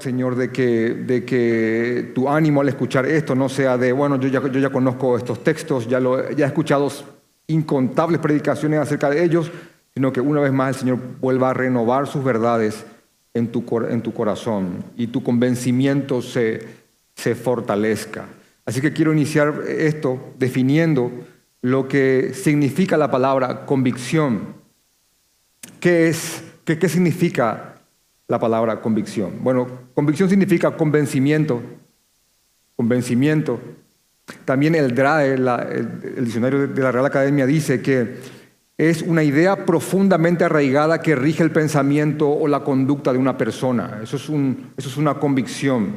Señor de que, de que tu ánimo al escuchar esto no sea de, bueno, yo ya, yo ya conozco estos textos, ya, lo, ya he escuchado incontables predicaciones acerca de ellos, sino que una vez más el Señor vuelva a renovar sus verdades en tu, en tu corazón y tu convencimiento se, se fortalezca. Así que quiero iniciar esto definiendo lo que significa la palabra convicción. ¿Qué es? ¿Qué, qué significa la palabra convicción? Bueno, convicción significa convencimiento. Convencimiento. También el DRAE, el, diccionario de la Real Academia, dice que es una idea profundamente arraigada que rige el pensamiento o la conducta de una persona. Eso es, un, eso es una convicción.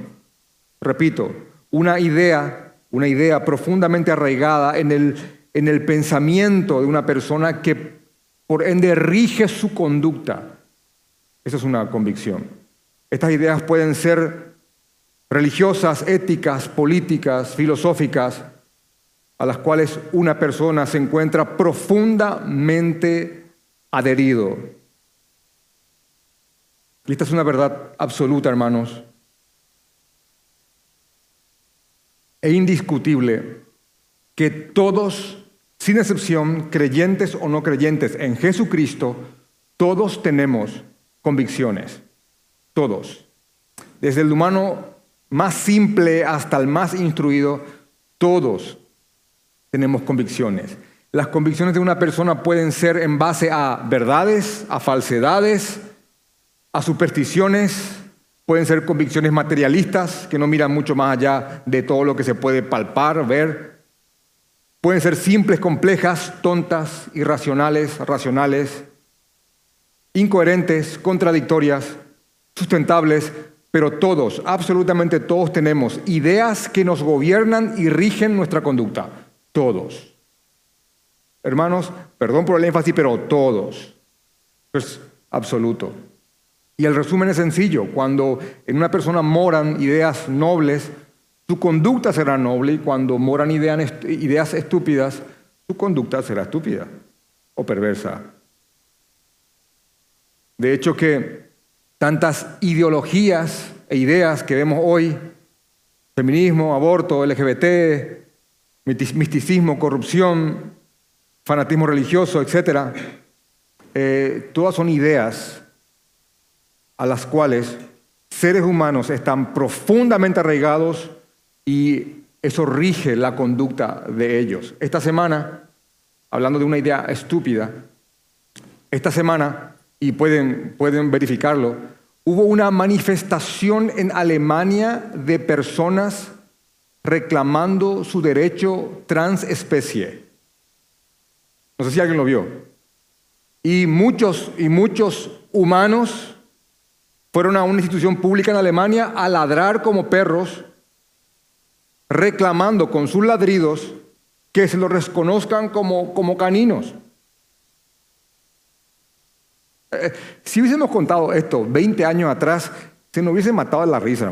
Repito, una idea, una idea profundamente arraigada en el, en el pensamiento de una persona que por ende rige su conducta. Eso es una convicción. Estas ideas pueden ser religiosas, éticas, políticas, filosóficas, a las cuales una persona se encuentra profundamente adherido. Y esta es una verdad absoluta, hermanos, e indiscutible, que todos, sin excepción, creyentes o no creyentes en Jesucristo, todos tenemos convicciones, todos. Desde el humano más simple hasta el más instruido, todos tenemos convicciones. Las convicciones de una persona pueden ser en base a verdades, a falsedades, a supersticiones, pueden ser convicciones materialistas que no miran mucho más allá de todo lo que se puede palpar, ver. Pueden ser simples, complejas, tontas, irracionales, racionales, incoherentes, contradictorias, sustentables, pero todos, absolutamente todos tenemos ideas que nos gobiernan y rigen nuestra conducta. Todos. Hermanos, perdón por el énfasis, pero todos. Es absoluto. Y el resumen es sencillo. Cuando en una persona moran ideas nobles, su conducta será noble y cuando moran ideas estúpidas, su conducta será estúpida o perversa. De hecho que tantas ideologías e ideas que vemos hoy, feminismo, aborto, LGBT, misticismo, corrupción, fanatismo religioso, etc., eh, todas son ideas a las cuales seres humanos están profundamente arraigados y eso rige la conducta de ellos. Esta semana, hablando de una idea estúpida, esta semana y pueden, pueden verificarlo, hubo una manifestación en Alemania de personas reclamando su derecho transespecie. No sé si alguien lo vio. Y muchos y muchos humanos fueron a una institución pública en Alemania a ladrar como perros, reclamando con sus ladridos que se los reconozcan como, como caninos. Eh, si hubiésemos contado esto 20 años atrás, se nos hubiese matado la risa.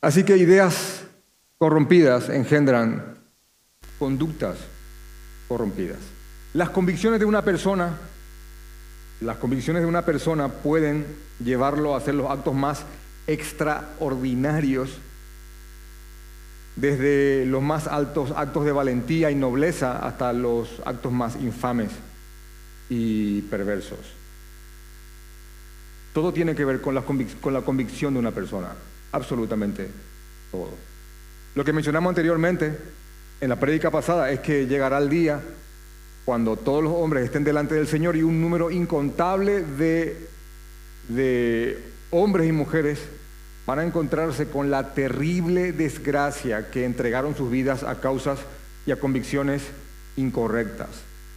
Así que ideas corrompidas engendran conductas corrompidas. Las convicciones de una persona, las convicciones de una persona pueden llevarlo a hacer los actos más extraordinarios desde los más altos actos de valentía y nobleza hasta los actos más infames y perversos. Todo tiene que ver con la, convicción de una persona, absolutamente todo. Lo que mencionamos anteriormente en la prédica pasada es que llegará el día cuando todos los hombres estén delante del Señor y un número incontable de, de hombres y mujeres van a encontrarse con la terrible desgracia que entregaron sus vidas a causas y a convicciones incorrectas.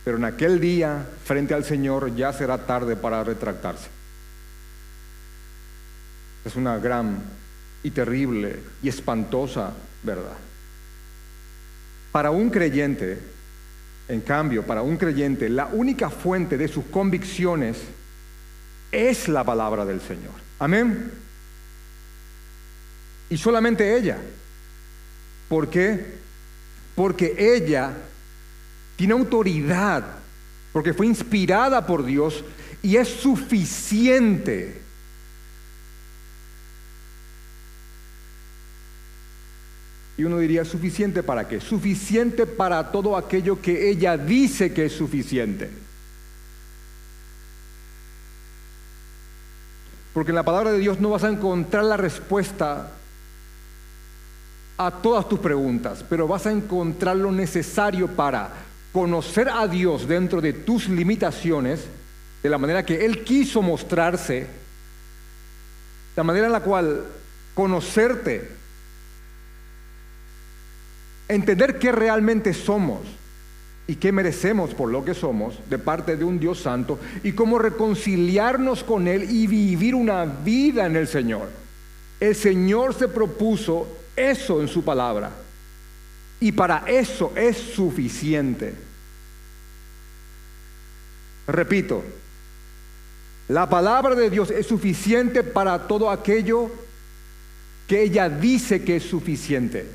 Pero en aquel día, frente al Señor, ya será tarde para retractarse. Es una gran y terrible y espantosa verdad. Para un creyente, en cambio, para un creyente, la única fuente de sus convicciones es la palabra del Señor. Amén. Y solamente ella. ¿Por qué? Porque ella tiene autoridad porque fue inspirada por Dios y es suficiente. Y uno diría, ¿suficiente para qué? Suficiente para todo aquello que ella dice que es suficiente. Porque en la palabra de Dios no vas a encontrar la respuesta a todas tus preguntas, pero vas a encontrar lo necesario para conocer a Dios dentro de tus limitaciones, de la manera que Él quiso mostrarse, la manera en la cual conocerte, entender qué realmente somos y qué merecemos por lo que somos de parte de un Dios santo y cómo reconciliarnos con Él y vivir una vida en el Señor. El Señor se propuso eso en su palabra y para eso es suficiente. Repito, la palabra de Dios es suficiente para todo aquello que ella dice que es suficiente.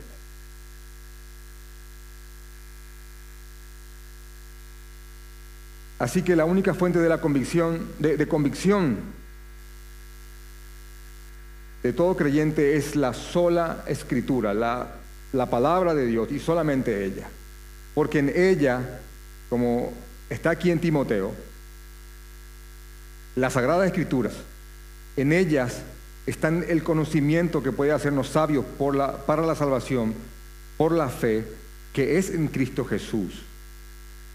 Así que la única fuente de la convicción, de, convicción de todo creyente es la sola escritura, la, la palabra de Dios y solamente ella. Porque en ella, como está aquí en Timoteo, las sagradas escrituras, en ellas están el conocimiento que puede hacernos sabios para la salvación, por la fe que es en Cristo Jesús.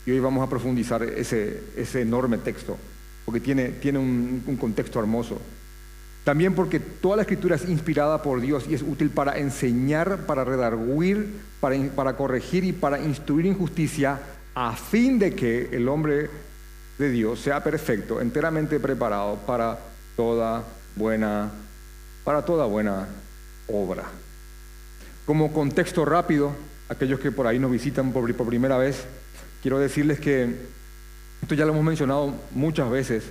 Y hoy vamos a profundizar ese, ese enorme texto, porque tiene, tiene un contexto hermoso. También porque toda la escritura es inspirada por Dios y es útil para enseñar, para redarguir, para, corregir y para instruir en justicia, a fin de que el hombre de Dios sea perfecto, enteramente preparado para toda buena, para toda buena obra. Como contexto rápido, aquellos que por ahí nos visitan por, por primera vez, quiero decirles que esto ya lo hemos mencionado muchas veces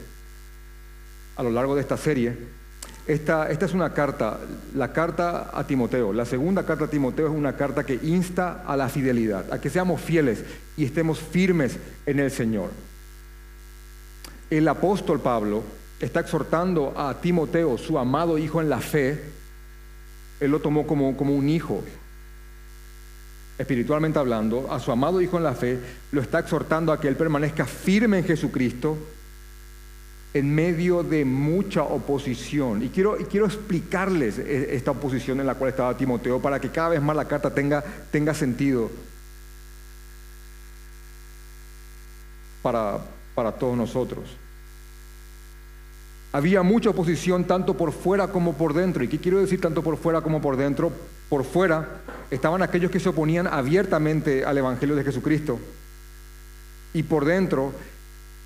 a lo largo de esta serie. Esta, es una carta, la carta a Timoteo. La segunda carta a Timoteo es una carta que insta a la fidelidad, a que seamos fieles y estemos firmes en el Señor. El apóstol Pablo está exhortando a Timoteo, su amado hijo en la fe. Él lo tomó como un hijo, espiritualmente hablando, a su amado Hijo en la fe, lo está exhortando a que él permanezca firme en Jesucristo en medio de mucha oposición. Y quiero, explicarles e, esta oposición en la cual estaba Timoteo para que cada vez más la carta tenga, tenga sentido para, para todos nosotros. Había mucha oposición tanto por fuera como por dentro. ¿Y qué quiero decir tanto por fuera como por dentro? Por fuera estaban aquellos que se oponían abiertamente al Evangelio de Jesucristo. Y por dentro,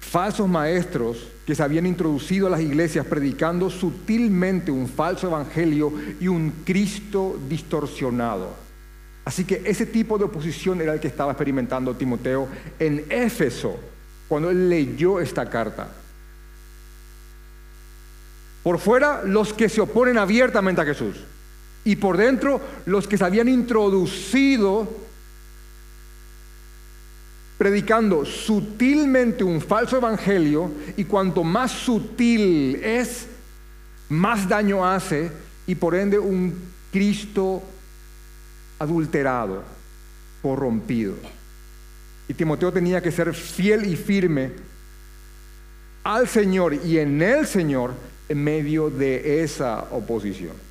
falsos maestros que se habían introducido a las iglesias predicando sutilmente un falso Evangelio y un Cristo distorsionado. Así que ese tipo de oposición era el que estaba experimentando Timoteo en Éfeso cuando él leyó esta carta. Por fuera, los que se oponen abiertamente a Jesús y por dentro los que se habían introducido predicando sutilmente un falso evangelio y cuanto más sutil es, más daño hace y por ende un Cristo adulterado, corrompido. Y Timoteo tenía que ser fiel y firme al Señor y en el Señor en medio de esa oposición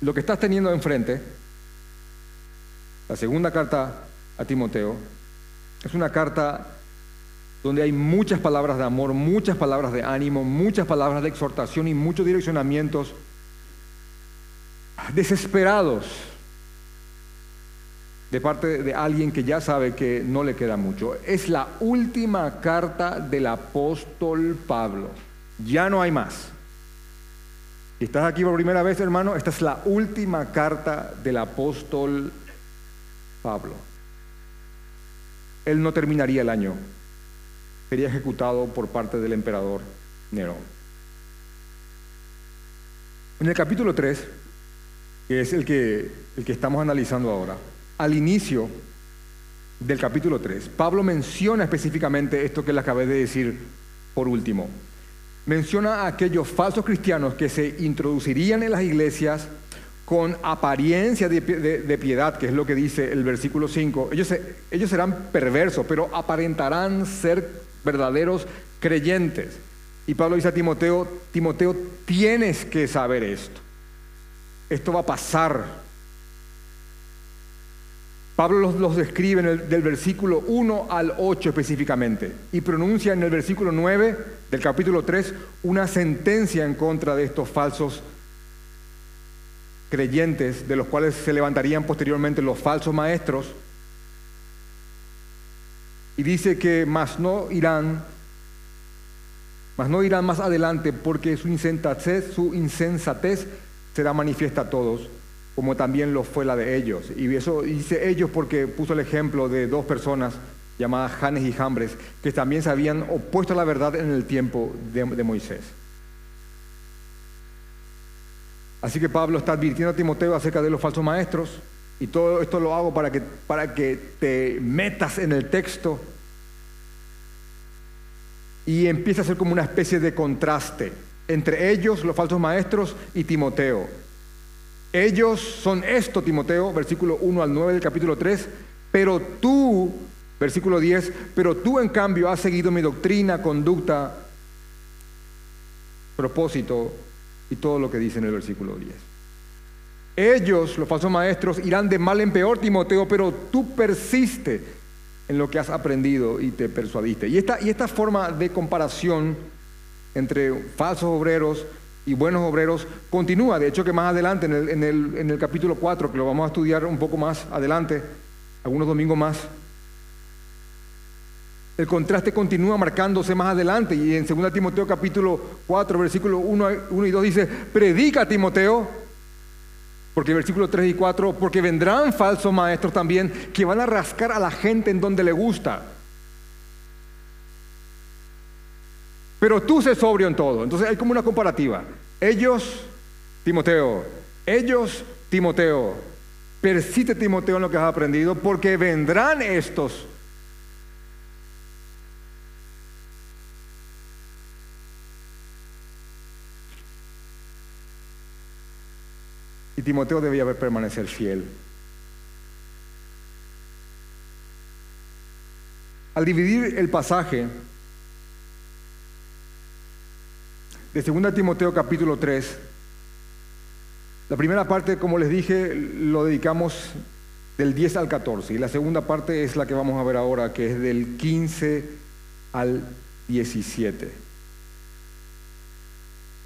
lo que estás teniendo enfrente, la segunda carta a Timoteo, es una carta donde hay muchas palabras de amor, muchas palabras de ánimo, muchas palabras de exhortación y muchos direccionamientos desesperados de parte de alguien que ya sabe que no le queda mucho. Es la última carta del apóstol Pablo. Ya no hay más. Si estás aquí por primera vez, hermano, esta es la última carta del apóstol Pablo. Él no terminaría el año. Sería ejecutado por parte del emperador Nerón. En el capítulo 3, que es el que, el que estamos analizando ahora, al inicio, del capítulo 3, Pablo menciona específicamente esto que le acabé de decir por último. Menciona a aquellos falsos cristianos que se introducirían en las iglesias con apariencia de, piedad, que es lo que dice el versículo 5. Ellos, serán perversos, pero aparentarán ser verdaderos creyentes. Y Pablo dice a Timoteo, Timoteo, tienes que saber esto. Esto va a pasar. Pablo los, describe en el, del versículo 1 al 8 específicamente y pronuncia en el versículo 9 del capítulo 3 una sentencia en contra de estos falsos creyentes, de los cuales se levantarían posteriormente los falsos maestros. Y dice que más no irán, más no irán más adelante porque su insensatez, su insensatez será manifiesta a todos como también lo fue la de ellos. Y eso dice ellos porque puso el ejemplo de dos personas llamadas Janes y Jambres, que también se habían opuesto a la verdad en el tiempo de, Moisés. Así que Pablo está advirtiendo a Timoteo acerca de los falsos maestros, y todo esto lo hago para que, para que te metas en el texto y empiece a ser como una especie de contraste entre ellos, los falsos maestros, y Timoteo. Ellos son esto, Timoteo, versículo 1 al 9 del capítulo 3, pero tú, versículo 10, pero tú en cambio has seguido mi doctrina, conducta, propósito y todo lo que dice en el versículo 10. Ellos, los falsos maestros, irán de mal en peor, Timoteo, pero tú persiste en lo que has aprendido y te persuadiste. Y esta, y esta forma de comparación entre falsos obreros y buenos obreros continúa. De hecho, que más adelante, en el, en el, en el capítulo 4, que lo vamos a estudiar un poco más adelante, algunos domingos más, el contraste continúa marcándose más adelante y en 2 Timoteo capítulo 4, versículo 1, 1 y 2 dice, predica Timoteo, porque versículo 3 y 4, porque vendrán falsos maestros también que van a rascar a la gente en donde le gusta. Pero tú sé sobrio en todo. Entonces hay como una comparativa. Ellos, Timoteo, ellos, Timoteo, persiste Timoteo en lo que has aprendido, porque vendrán estos. Y Timoteo debía permanecer fiel. Al dividir el pasaje, de 2 Timoteo capítulo 3. La primera parte, como les dije, lo dedicamos del 10 al 14 y la segunda parte es la que vamos a ver ahora, que es del 15 al 17.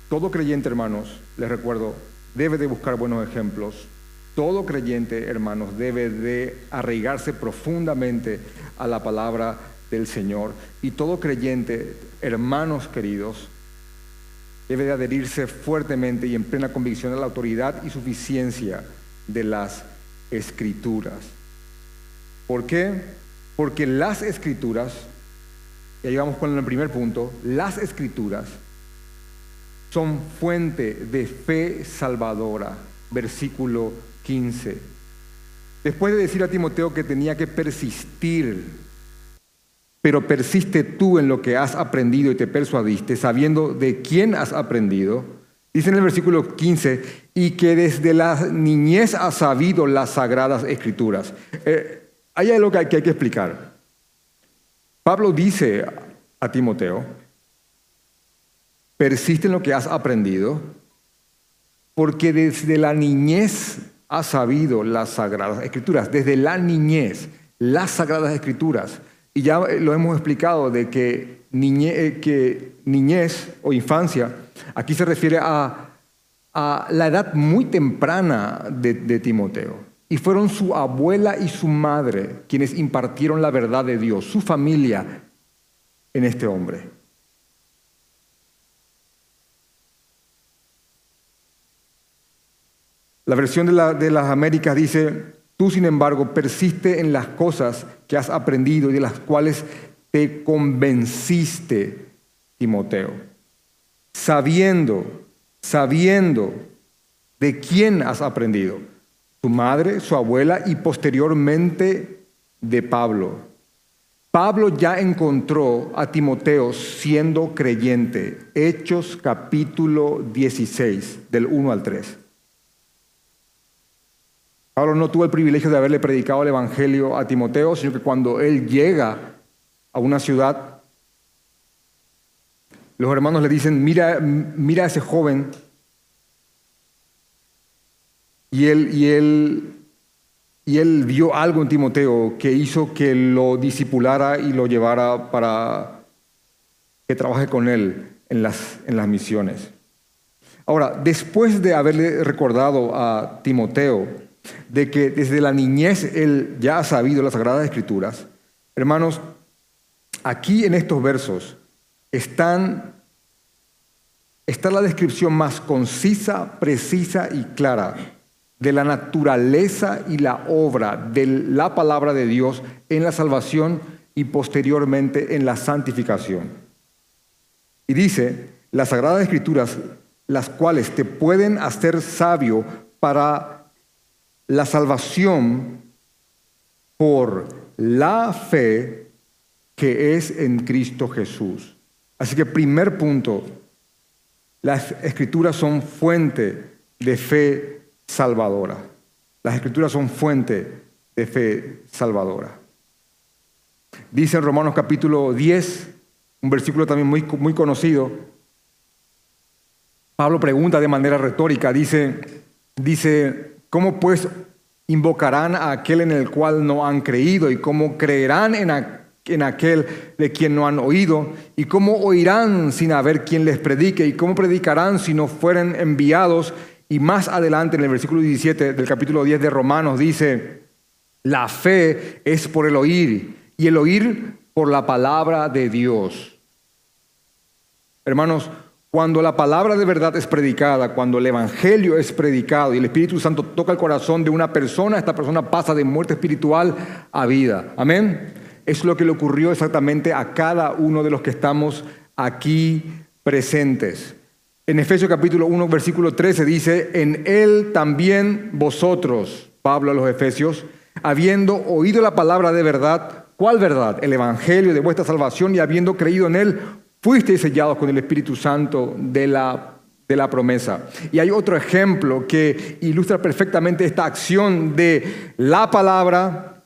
Todo creyente, hermanos, les recuerdo, debe de buscar buenos ejemplos. Todo creyente, hermanos, debe de arraigarse profundamente a la palabra del Señor. Y todo creyente, hermanos queridos, debe de adherirse fuertemente y en plena convicción a la autoridad y suficiencia de las escrituras. ¿Por qué? Porque las escrituras, y ahí vamos con el primer punto, las escrituras son fuente de fe salvadora. Versículo 15. Después de decir a Timoteo que tenía que persistir pero persiste tú en lo que has aprendido y te persuadiste, sabiendo de quién has aprendido. Dice en el versículo 15, y que desde la niñez has sabido las sagradas escrituras. Eh, hay algo que hay, que hay que explicar. Pablo dice a Timoteo, persiste en lo que has aprendido, porque desde la niñez has sabido las sagradas escrituras. Desde la niñez, las sagradas escrituras. Y ya lo hemos explicado de que, eh, niñez o infancia, aquí se refiere a, la edad muy temprana de Timoteo. Y fueron su abuela y su madre quienes impartieron la verdad de Dios, su familia en este hombre. La versión de, la, de las Américas dice, Tú, sin embargo, persiste en las cosas que has aprendido y de las cuales te convenciste, Timoteo, sabiendo, sabiendo de quién has aprendido, tu madre, su abuela y posteriormente de Pablo. Pablo ya encontró a Timoteo siendo creyente. Hechos capítulo 16, del 1 al 3. Pablo no tuvo el privilegio de haberle predicado el Evangelio a Timoteo, sino que cuando él llega a una ciudad, los hermanos le dicen, mira, mira a ese joven. Y él, y él y él vio algo en Timoteo que hizo que lo disipulara y lo llevara para que trabaje con él en las, en las misiones. Ahora, después de haberle recordado a Timoteo de que desde la niñez él ya ha sabido las Sagradas Escrituras, hermanos, aquí en estos versos están, está la descripción más concisa, precisa y clara de la naturaleza y la obra de la palabra de Dios en la salvación y posteriormente en la santificación. Y dice, las sagradas escrituras, las cuales te pueden hacer sabio para la salvación por la fe que es en Cristo Jesús. Así que primer punto, las escrituras son fuente de fe salvadora. Las escrituras son fuente de fe salvadora. Dice en Romanos capítulo 10, un versículo también muy, muy conocido, Pablo pregunta de manera retórica, dice, dice, ¿cómo pues invocarán a aquel en el cual no han creído y cómo creerán en, en aquel de quien no han oído y cómo oirán sin haber quien les predique y cómo predicarán si no fueren enviados y más adelante en el versículo 17 del capítulo 10 de Romanos dice, la fe es por el oír y el oír por la palabra de Dios. Hermanos, cuando la palabra de verdad es predicada, cuando el Evangelio es predicado y el Espíritu Santo toca el corazón de una persona, esta persona pasa de muerte espiritual a vida. Amén. Es lo que le ocurrió exactamente a cada uno de los que estamos aquí presentes. En Efesios capítulo 1, versículo 13 dice, en él también vosotros, Pablo a los Efesios, habiendo oído la palabra de verdad, ¿cuál verdad? El Evangelio de vuestra salvación y habiendo creído en él, fuisteis sellados con el Espíritu Santo de la, de la promesa. Y hay otro ejemplo que ilustra perfectamente esta acción de la palabra,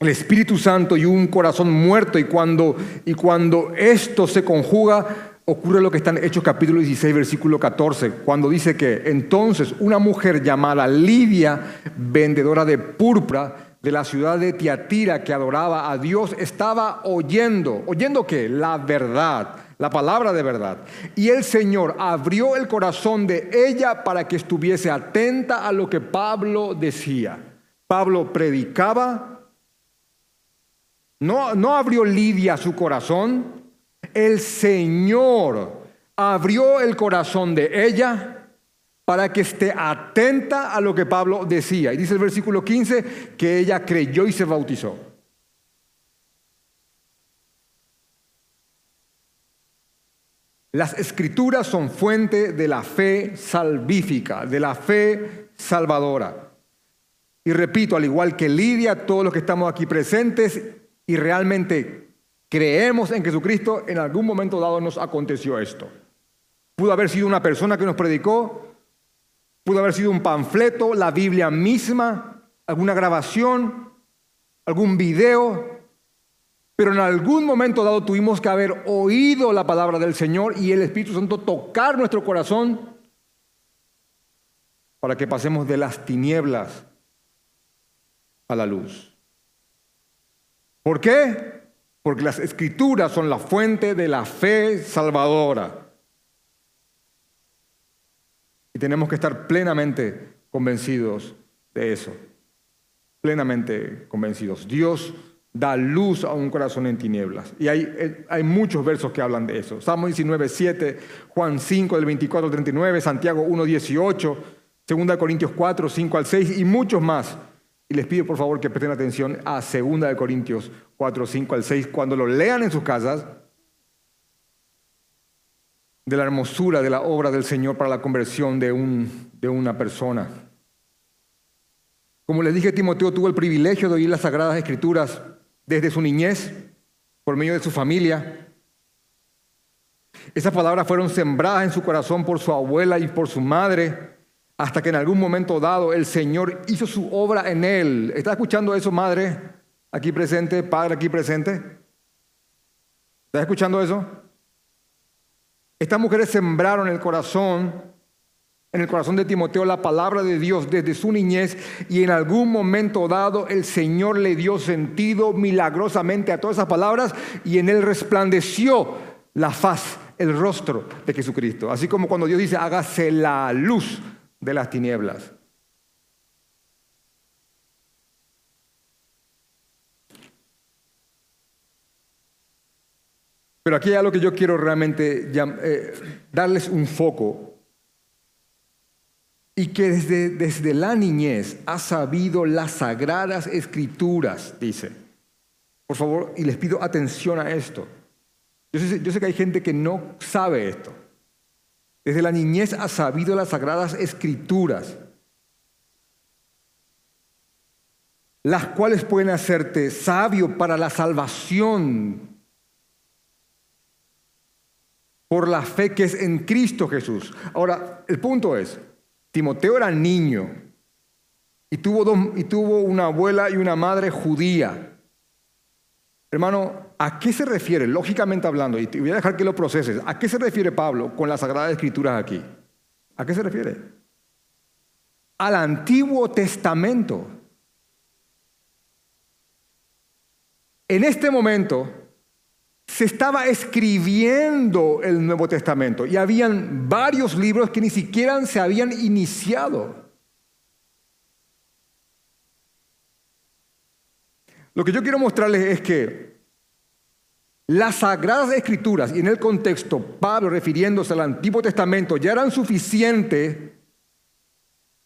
el Espíritu Santo y un corazón muerto. Y cuando, y cuando esto se conjuga, ocurre lo que está en Hechos capítulo 16, versículo 14, cuando dice que entonces una mujer llamada Lidia, vendedora de púrpura de la ciudad de Tiatira que adoraba a Dios, estaba oyendo, oyendo que la verdad, la palabra de verdad. Y el Señor abrió el corazón de ella para que estuviese atenta a lo que Pablo decía. Pablo predicaba, no, no abrió Lidia su corazón, el Señor abrió el corazón de ella para que esté atenta a lo que Pablo decía. Y dice el versículo 15 que ella creyó y se bautizó. Las escrituras son fuente de la fe salvífica, de la fe salvadora. Y repito, al igual que Lidia, todos los que estamos aquí presentes y realmente creemos en Jesucristo, en algún momento dado nos aconteció esto. Pudo haber sido una persona que nos predicó, pudo haber sido un panfleto, la Biblia misma, alguna grabación, algún video, pero en algún momento dado tuvimos que haber oído la palabra del Señor y el Espíritu Santo tocar nuestro corazón para que pasemos de las tinieblas a la luz. ¿Por qué? porque las escrituras son la fuente de la fe salvadora. Y tenemos que estar plenamente convencidos de eso, plenamente convencidos. Dios da luz a un corazón en tinieblas. Y hay, hay muchos versos que hablan de eso. Salmo 19, 7, Juan 5, del 24 al 39, Santiago 1, 18, 2 Corintios 4, 5 al 6 y muchos más. Y les pido por favor que presten atención a 2 Corintios 4, 5 al 6, cuando lo lean en sus casas, de la hermosura de la obra del Señor para la conversión de, un, de una persona. Como les dije, Timoteo tuvo el privilegio de oír las Sagradas Escrituras desde su niñez, por medio de su familia. Esas palabras fueron sembradas en su corazón por su abuela y por su madre, hasta que en algún momento dado el Señor hizo su obra en él. ¿Está escuchando eso, madre? Aquí presente, padre aquí presente. ¿Estás escuchando eso? Estas mujeres sembraron el corazón, en el corazón de Timoteo, la palabra de Dios desde su niñez y en algún momento dado el Señor le dio sentido milagrosamente a todas esas palabras y en él resplandeció la faz, el rostro de Jesucristo. Así como cuando Dios dice, hágase la luz de las tinieblas. Pero aquí hay algo que yo quiero realmente eh, darles un foco. Y que desde, desde la niñez ha sabido las sagradas escrituras, dice. Por favor, y les pido atención a esto. Yo sé, yo sé que hay gente que no sabe esto. Desde la niñez ha sabido las sagradas escrituras, las cuales pueden hacerte sabio para la salvación por la fe que es en Cristo Jesús. Ahora, el punto es, Timoteo era niño y tuvo, y tuvo una abuela y una madre judía. Hermano, ¿a qué se refiere, lógicamente hablando, y te voy a dejar que lo proceses, ¿a qué se refiere Pablo con las Sagradas Escrituras aquí? ¿A qué se refiere? Al Antiguo Testamento. En este momento, se estaba escribiendo el Nuevo Testamento y habían varios libros que ni siquiera se habían iniciado. Lo que yo quiero mostrarles es que las sagradas escrituras, y en el contexto Pablo refiriéndose al Antiguo Testamento, ya eran suficientes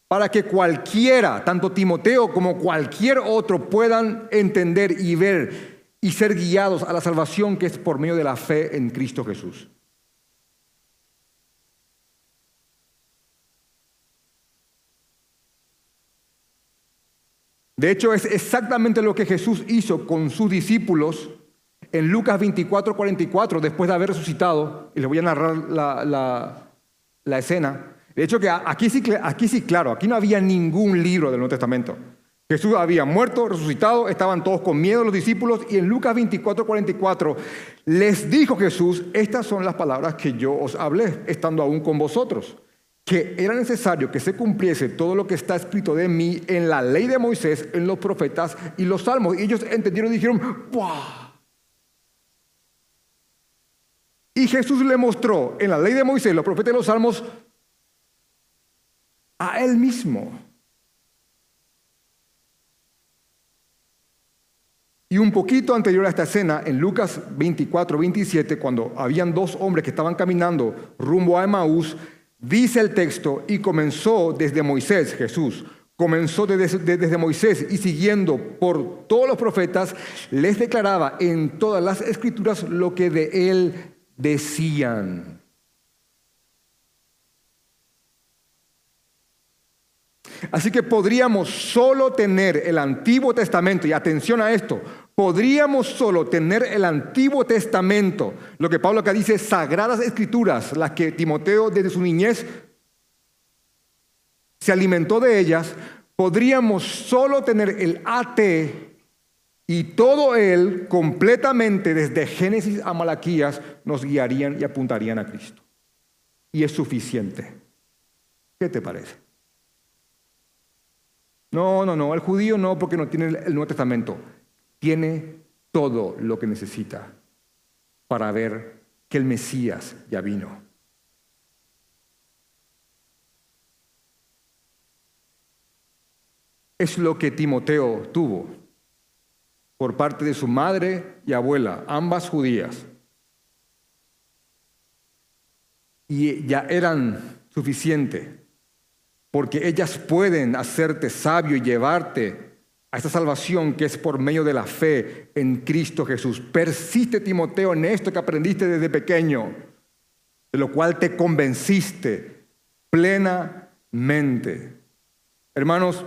para que cualquiera, tanto Timoteo como cualquier otro, puedan entender y ver y ser guiados a la salvación que es por medio de la fe en Cristo Jesús. De hecho, es exactamente lo que Jesús hizo con sus discípulos en Lucas 24, 44, después de haber resucitado, y les voy a narrar la, escena. De hecho, que aquí sí, claro, aquí no había ningún libro del Nuevo Testamento. Jesús había muerto, resucitado, estaban todos con miedo los discípulos y en Lucas 24, 44 les dijo Jesús, estas son las palabras que yo os hablé, estando aún con vosotros, que era necesario que se cumpliese todo lo que está escrito de mí en la ley de Moisés, en los profetas y los salmos. Y ellos entendieron y dijeron, ¡buah! Y Jesús le mostró en la ley de Moisés, los profetas y los salmos, a él mismo. Y un poquito anterior a esta escena, en Lucas 24, 27, cuando habían dos hombres que estaban caminando rumbo a Emaús, dice el texto, y comenzó desde Moisés, Jesús, comenzó desde, desde, Moisés y siguiendo por todos los profetas, les declaraba en todas las escrituras lo que de él decían. Así que podríamos solo tener el Antiguo Testamento, y atención a esto, podríamos solo tener el Antiguo Testamento, lo que Pablo acá dice, sagradas escrituras, las que Timoteo desde su niñez se alimentó de ellas, podríamos solo tener el AT y todo él completamente desde Génesis a Malaquías nos guiarían y apuntarían a Cristo. Y es suficiente. ¿Qué te parece? No, no, no, el judío no porque no tiene el Nuevo Testamento. Tiene todo lo que necesita para ver que el Mesías ya vino. Es lo que Timoteo tuvo por parte de su madre y abuela, ambas judías. Y ya eran suficientes porque ellas pueden hacerte sabio y llevarte a esta salvación que es por medio de la fe en Cristo Jesús. Persiste, Timoteo, en esto que aprendiste desde pequeño, de lo cual te convenciste plenamente. Hermanos,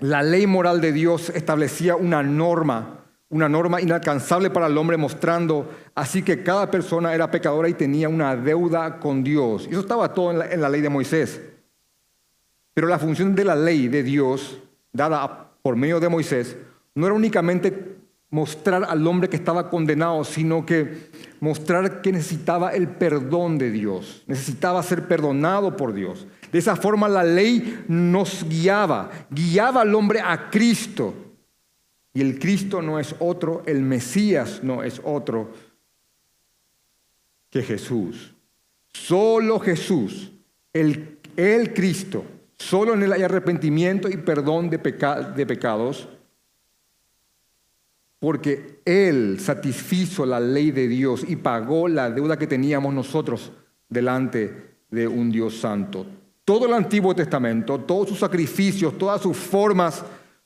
la ley moral de Dios establecía una norma, una norma inalcanzable para el hombre mostrando así que cada persona era pecadora y tenía una deuda con Dios. Y eso estaba todo en la, ley de Moisés. Pero la función de la ley de Dios, dada por medio de Moisés, no era únicamente mostrar al hombre que estaba condenado, sino que mostrar que necesitaba el perdón de Dios, necesitaba ser perdonado por Dios. De esa forma la ley nos guiaba, guiaba al hombre a Cristo. Y el Cristo no es otro, el Mesías no es otro que Jesús. Solo Jesús, el, el Cristo, solo en él hay arrepentimiento y perdón de, pecados porque Él satisfizo la ley de Dios y pagó la deuda que teníamos nosotros delante de un Dios santo. Todo el Antiguo Testamento, todos sus sacrificios, todas sus formas,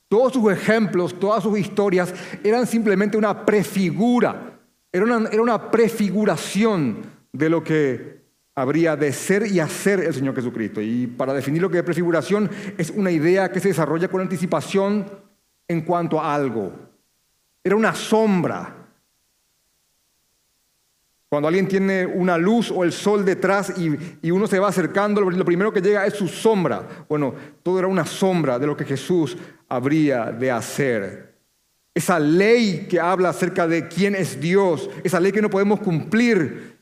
todos sus ejemplos, todas sus historias eran simplemente una prefigura, era una prefiguración de lo que habría de ser y hacer el Señor Jesucristo. Y para definir lo que es prefiguración, es una idea que se desarrolla con anticipación en cuanto a algo, era una sombra. Cuando alguien tiene una luz o el sol detrás y, uno se va acercando, lo primero que llega es su sombra. Bueno, todo era una sombra de lo que Jesús habría de hacer. Esa ley que habla acerca de quién es Dios, esa ley que no podemos cumplir,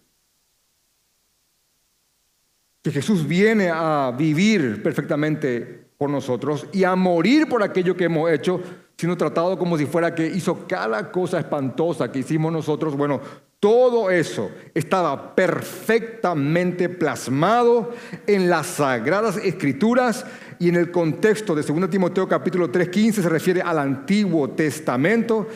que Jesús viene a vivir perfectamente por nosotros y a morir por aquello que hemos hecho, sino tratado como si fuera que hizo cada cosa espantosa que hicimos nosotros. Bueno, todo eso estaba perfectamente plasmado en las sagradas escrituras y en el contexto de 2 Timoteo capítulo 3:15 se refiere al Antiguo Testamento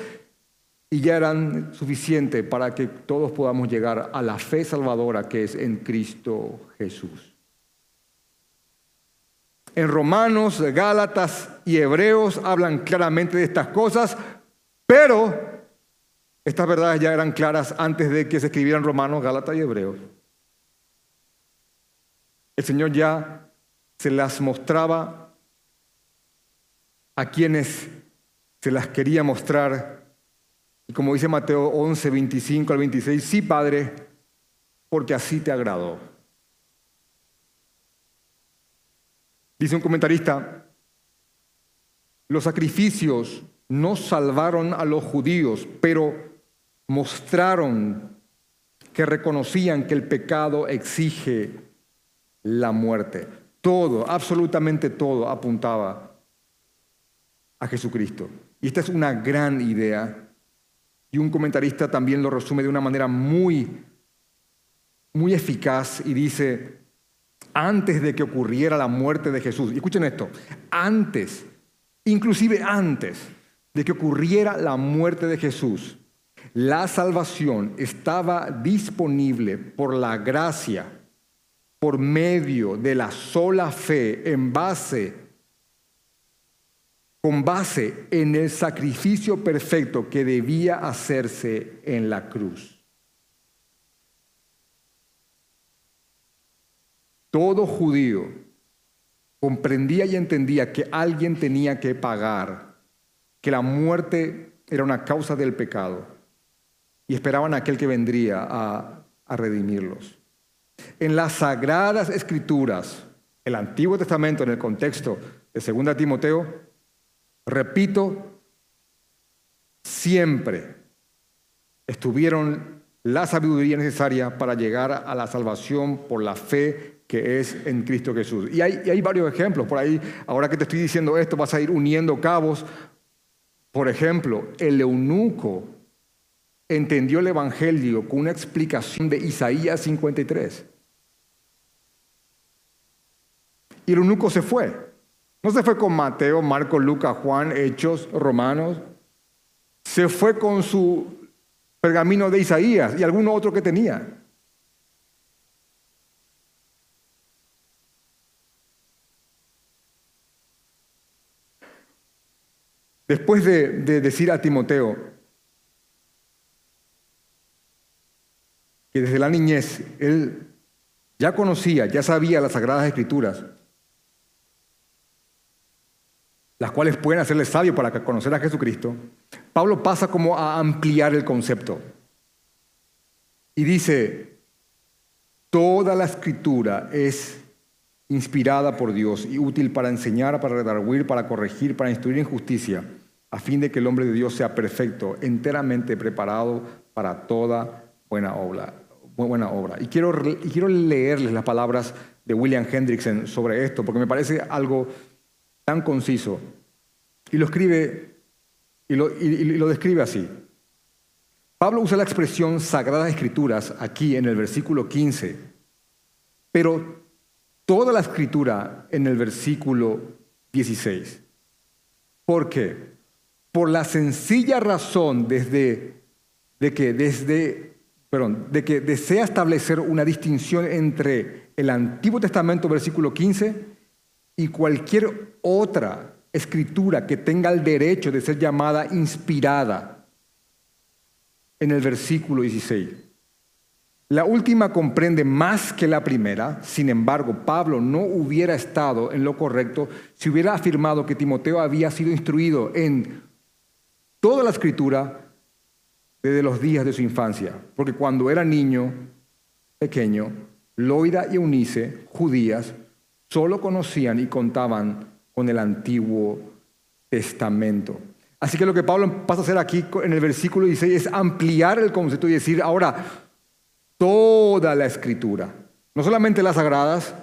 y ya eran suficientes para que todos podamos llegar a la fe salvadora que es en Cristo Jesús. En Romanos, Gálatas y Hebreos hablan claramente de estas cosas, pero estas verdades ya eran claras antes de que se escribieran Romanos, Gálatas y Hebreos. El Señor ya se las mostraba a quienes se las quería mostrar. Y como dice Mateo 11, 25 al 26, sí, Padre, porque así te agradó. Dice un comentarista, los sacrificios no salvaron a los judíos, pero mostraron que reconocían que el pecado exige la muerte. Todo, absolutamente todo apuntaba a Jesucristo. Y esta es una gran idea. Y un comentarista también lo resume de una manera muy, muy eficaz y dice, antes de que ocurriera la muerte de Jesús. Y escuchen esto, antes, inclusive antes de que ocurriera la muerte de Jesús, la salvación estaba disponible por la gracia, por medio de la sola fe, en base, con base en el sacrificio perfecto que debía hacerse en la cruz. Todo judío comprendía y entendía que alguien tenía que pagar, que la muerte era una causa del pecado y esperaban a aquel que vendría a, a redimirlos. En las sagradas escrituras, el Antiguo Testamento en el contexto de 2 Timoteo, repito, siempre estuvieron la sabiduría necesaria para llegar a la salvación por la fe que es en Cristo Jesús. Y hay, hay, varios ejemplos por ahí. Ahora que te estoy diciendo esto, vas a ir uniendo cabos. Por ejemplo, el eunuco entendió el Evangelio con una explicación de Isaías 53. Y el eunuco se fue. No se fue con Mateo, Marco, Lucas, Juan, Hechos, Romanos. Se fue con su pergamino de Isaías y alguno otro que tenía. Después de, decir a Timoteo que desde la niñez él ya conocía, ya sabía las sagradas escrituras, las cuales pueden hacerle sabio para conocer a Jesucristo, Pablo pasa como a ampliar el concepto. Y dice, toda la escritura es inspirada por Dios y útil para enseñar, para redarguir, para corregir, para instruir en justicia, a fin de que el hombre de Dios sea perfecto, enteramente preparado para toda buena obra. Buena obra. Y quiero, y quiero leerles las palabras de William Hendrickson sobre esto, porque me parece algo tan conciso. Y lo escribe y lo, y lo describe así. Pablo usa la expresión Sagradas Escrituras aquí en el versículo 15, pero toda la escritura en el versículo 16. ¿Por qué? Por la sencilla razón desde, de, que, desde, perdón, de que desea establecer una distinción entre el Antiguo Testamento, versículo 15, y cualquier otra escritura que tenga el derecho de ser llamada inspirada en el versículo 16. La última comprende más que la primera, sin embargo, Pablo no hubiera estado en lo correcto si hubiera afirmado que Timoteo había sido instruido en toda la escritura desde los días de su infancia, porque cuando era niño, pequeño, Loida y Eunice, judías, solo conocían y contaban con el Antiguo Testamento. Así que lo que Pablo pasa a hacer aquí en el versículo 16 es ampliar el concepto y decir, ahora, toda la escritura. No solamente las sagradas,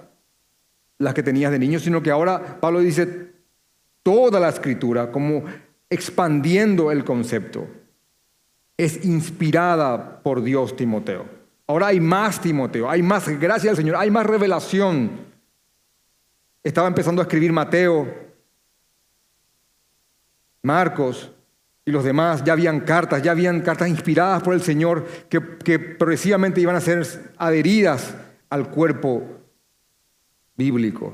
las que tenías de niño, sino que ahora Pablo dice toda la escritura, como expandiendo el concepto. Es inspirada por Dios, Timoteo. Ahora hay más, Timoteo, hay más, gracias al Señor, hay más revelación. Estaba empezando a escribir Mateo, Marcos, y los demás, ya habían cartas, ya habían cartas inspiradas por el Señor que, progresivamente iban a ser adheridas al cuerpo bíblico.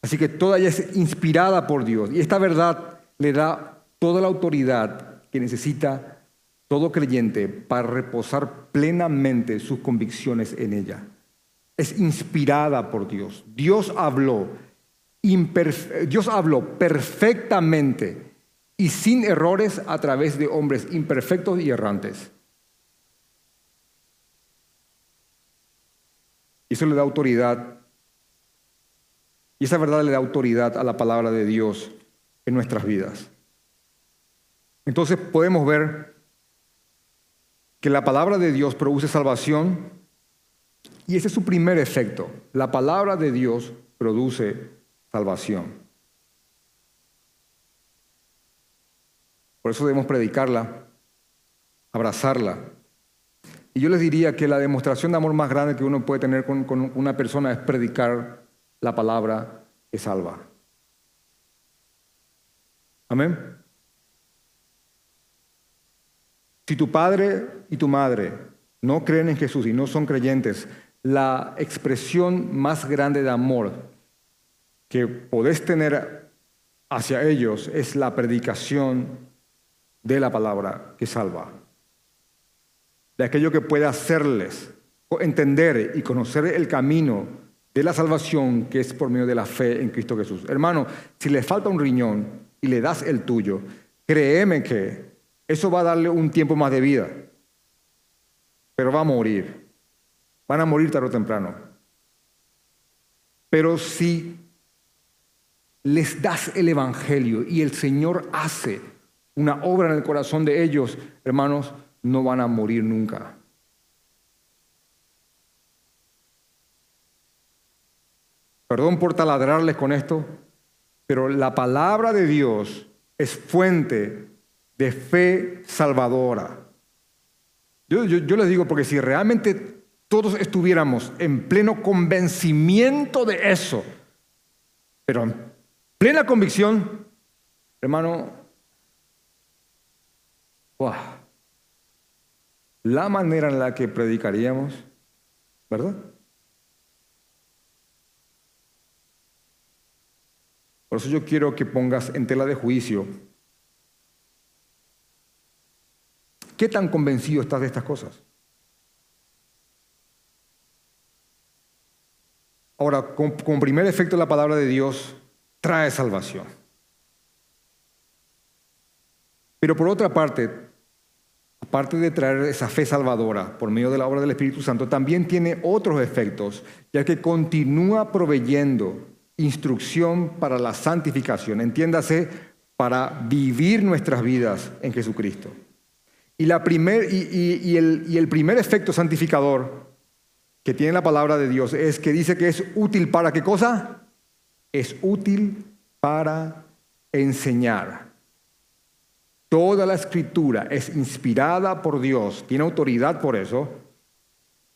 Así que toda ella es inspirada por Dios. Y esta verdad le da toda la autoridad que necesita todo creyente para reposar plenamente sus convicciones en ella. Es inspirada por Dios. Dios habló, Dios habló perfectamente y sin errores a través de hombres imperfectos y errantes. Y eso le da autoridad. Y esa verdad le da autoridad a la palabra de Dios en nuestras vidas. Entonces podemos ver que la palabra de Dios produce salvación y ese es su primer efecto. La palabra de Dios produce salvación. Por eso debemos predicarla, abrazarla. Y yo les diría que la demostración de amor más grande que uno puede tener con, una persona es predicar la palabra que salva. Amén. Si tu padre y tu madre no creen en Jesús y no son creyentes, la expresión más grande de amor que podés tener hacia ellos es la predicación de la palabra que salva, de aquello que puede hacerles entender y conocer el camino de la salvación que es por medio de la fe en Cristo Jesús. Hermano, si le falta un riñón y le das el tuyo, créeme que eso va a darle un tiempo más de vida, pero va a morir. Van a morir tarde o temprano. Pero si les das el Evangelio y el Señor hace una obra en el corazón de ellos, hermanos, no van a morir nunca. Perdón por taladrarles con esto, pero la palabra de Dios es fuente de fe salvadora. Yo, les digo, porque si realmente todos estuviéramos en pleno convencimiento de eso, pero plena convicción, hermano, la manera en la que predicaríamos, ¿verdad? Por eso yo quiero que pongas en tela de juicio qué tan convencido estás de estas cosas. Ahora, con, con primer efecto la palabra de Dios trae salvación. Pero por otra parte, aparte de traer esa fe salvadora por medio de la obra del Espíritu Santo, también tiene otros efectos, ya que continúa proveyendo instrucción para la santificación, entiéndase, para vivir nuestras vidas en Jesucristo. Y, el, y el primer efecto santificador que tiene la palabra de Dios es que dice que es útil para qué cosa? Es útil para enseñar. Toda la escritura es inspirada por Dios, tiene autoridad por eso,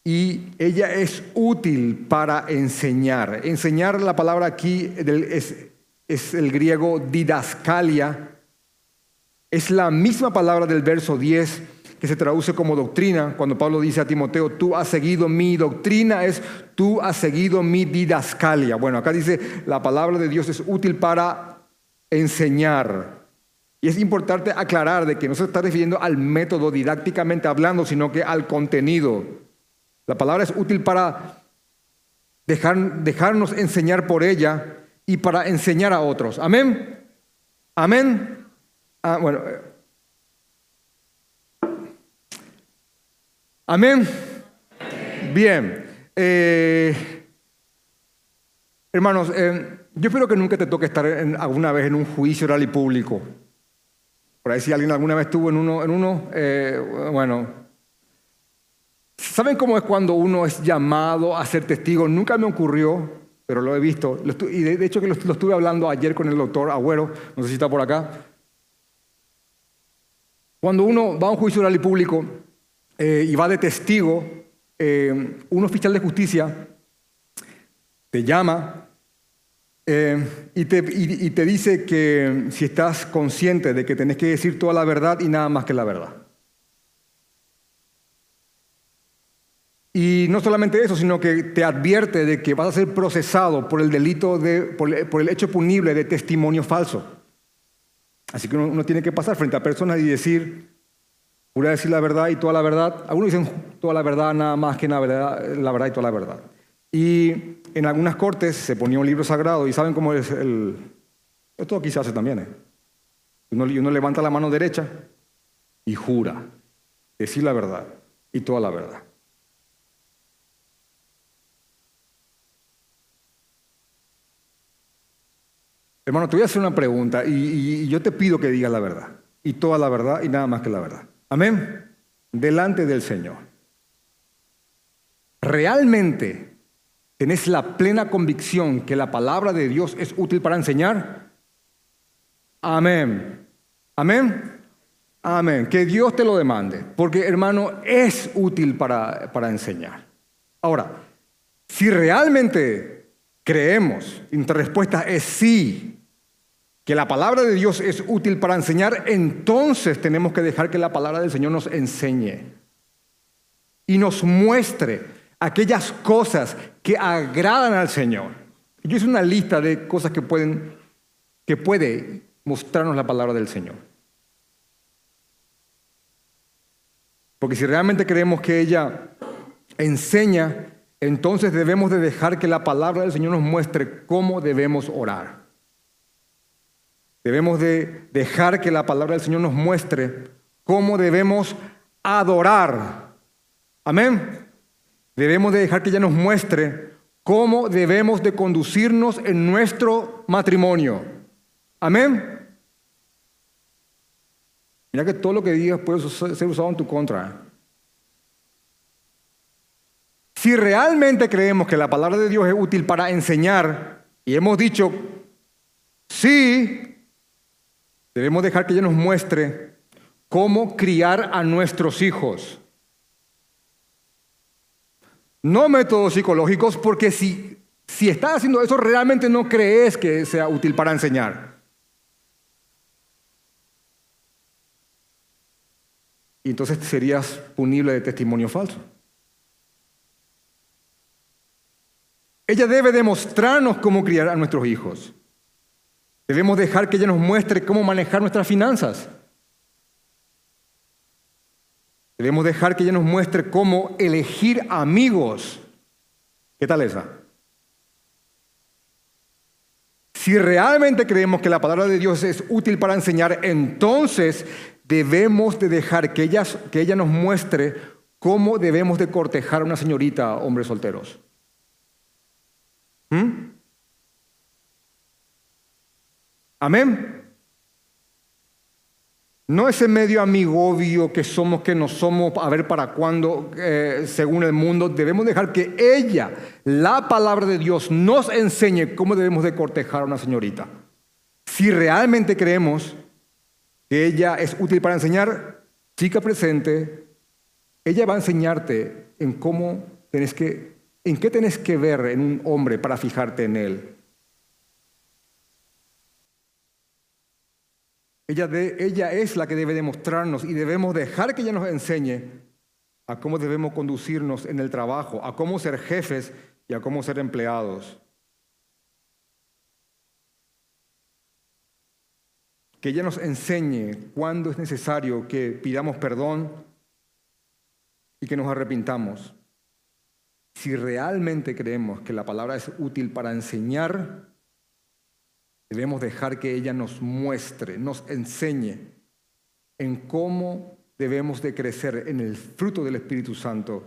y ella es útil para enseñar. Enseñar la palabra aquí es, es el griego didascalia, es la misma palabra del verso 10 que se traduce como doctrina, cuando Pablo dice a Timoteo, tú has seguido mi doctrina, es tú has seguido mi didascalia. Bueno, acá dice, la palabra de Dios es útil para enseñar. Y es importante aclarar de que no se está refiriendo al método didácticamente hablando, sino que al contenido. La palabra es útil para dejar, dejarnos enseñar por ella y para enseñar a otros. Amén. Amén. Ah, bueno. Amén. Bien. Eh, hermanos, eh, yo espero que nunca te toque estar alguna vez en un juicio oral y público. Por ahí si alguien alguna vez estuvo en uno, en uno eh, bueno. ¿Saben cómo es cuando uno es llamado a ser testigo? Nunca me ocurrió, pero lo he visto. Y de hecho que lo, estuve hablando ayer con el doctor Agüero, no sé si está por acá. Cuando uno va a un juicio oral y público eh, y va de testigo, eh, un oficial de justicia te llama eh, y, te, te, dice que si estás consciente de que tenés que decir toda la verdad y nada más que la verdad. Y no solamente eso, sino que te advierte de que vas a ser procesado por el delito, de, por, el hecho punible de testimonio falso. Así que uno, tiene que pasar frente a personas y decir, a decir la verdad y toda la verdad. Algunos dicen toda la verdad, nada más que la verdad, la verdad y toda la verdad. Y en algunas cortes se ponía un libro sagrado y saben cómo es el... Esto aquí se hace también. ¿eh? Uno, levanta la mano derecha y jura decir la verdad y toda la verdad. Hermano, te voy a hacer una pregunta y, yo te pido que digas la verdad y toda la verdad y nada más que la verdad. Amén. Delante del Señor. ¿Realmente ¿Tenés la plena convicción que la palabra de Dios es útil para enseñar? Amén. Amén. Amén. Que Dios te lo demande, porque hermano es útil para, para enseñar. Ahora, si realmente creemos, y nuestra respuesta es sí, que la palabra de Dios es útil para enseñar, entonces tenemos que dejar que la palabra del Señor nos enseñe y nos muestre aquellas cosas que agradan al Señor. Yo hice una lista de cosas que pueden que puede mostrarnos la palabra del Señor. Porque si realmente creemos que ella enseña, entonces debemos de dejar que la palabra del Señor nos muestre cómo debemos orar. Debemos de dejar que la palabra del Señor nos muestre cómo debemos adorar. Amén. Debemos de dejar que ella nos muestre cómo debemos de conducirnos en nuestro matrimonio. Amén. Mira que todo lo que digas puede ser usado en tu contra. Si realmente creemos que la palabra de Dios es útil para enseñar, y hemos dicho, sí, debemos dejar que ella nos muestre cómo criar a nuestros hijos. No métodos psicológicos, porque si, si estás haciendo eso, realmente no crees que sea útil para enseñar. Y entonces serías punible de testimonio falso. Ella debe demostrarnos cómo criar a nuestros hijos. Debemos dejar que ella nos muestre cómo manejar nuestras finanzas. Debemos dejar que ella nos muestre cómo elegir amigos. ¿Qué tal esa? Si realmente creemos que la palabra de Dios es útil para enseñar, entonces debemos de dejar que, que ella nos muestre cómo debemos de cortejar a una señorita, hombres solteros. ¿Mm? Amén. No ese medio amigovio que somos, que no somos, a ver para cuándo, eh, según el mundo. Debemos dejar que ella, la palabra de Dios, nos enseñe cómo debemos de cortejar a una señorita. Si realmente creemos que ella es útil para enseñar, chica presente, ella va a enseñarte en cómo tenés que, en qué tenés que ver en un hombre para fijarte en él. Ella, ella es la que debe demostrarnos y debemos dejar que ella nos enseñe a cómo debemos conducirnos en el trabajo, a cómo ser jefes y a cómo ser empleados. Que ella nos enseñe cuándo es necesario que pidamos perdón y que nos arrepintamos. Si realmente creemos que la palabra es útil para enseñar, Debemos dejar que ella nos muestre, nos enseñe en cómo debemos de crecer en el fruto del Espíritu Santo.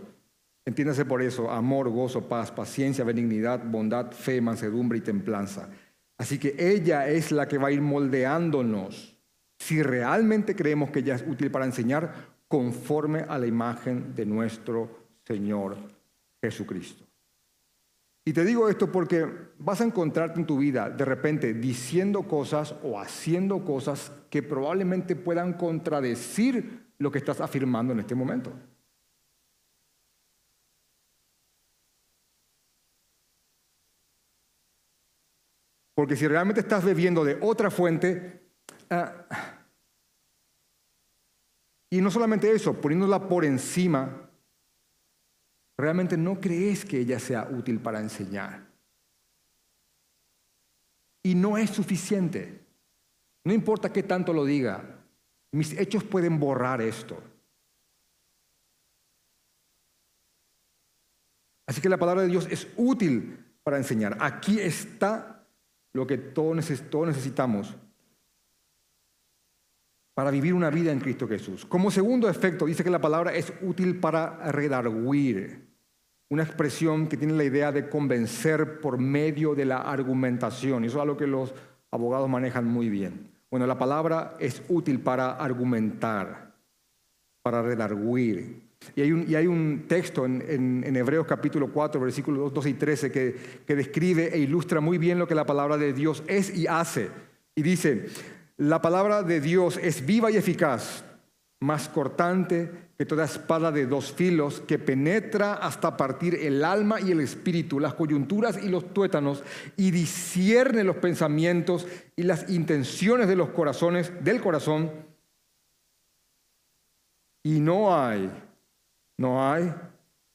Entiéndase por eso, amor, gozo, paz, paciencia, benignidad, bondad, fe, mansedumbre y templanza. Así que ella es la que va a ir moldeándonos si realmente creemos que ella es útil para enseñar conforme a la imagen de nuestro Señor Jesucristo. Y te digo esto porque vas a encontrarte en tu vida de repente diciendo cosas o haciendo cosas que probablemente puedan contradecir lo que estás afirmando en este momento. Porque si realmente estás bebiendo de otra fuente, ah, y no solamente eso, poniéndola por encima realmente no crees que ella sea útil para enseñar. Y no es suficiente. No importa qué tanto lo diga, mis hechos pueden borrar esto. Así que la palabra de Dios es útil para enseñar. Aquí está lo que todos necesitamos para vivir una vida en Cristo Jesús. Como segundo efecto, dice que la palabra es útil para redarguir una expresión que tiene la idea de convencer por medio de la argumentación. Eso es algo que los abogados manejan muy bien. Bueno, la palabra es útil para argumentar, para redarguir. Y hay un, y texto en, Hebreos capítulo 4, versículos 2 y 13, que, que describe e ilustra muy bien lo que la palabra de Dios es y hace. Y dice, la palabra de Dios es viva y eficaz, más cortante que toda espada de dos filos que penetra hasta partir el alma y el espíritu, las coyunturas y los tuétanos, y discierne los pensamientos y las intenciones de los corazones, del corazón. Y no hay, no hay,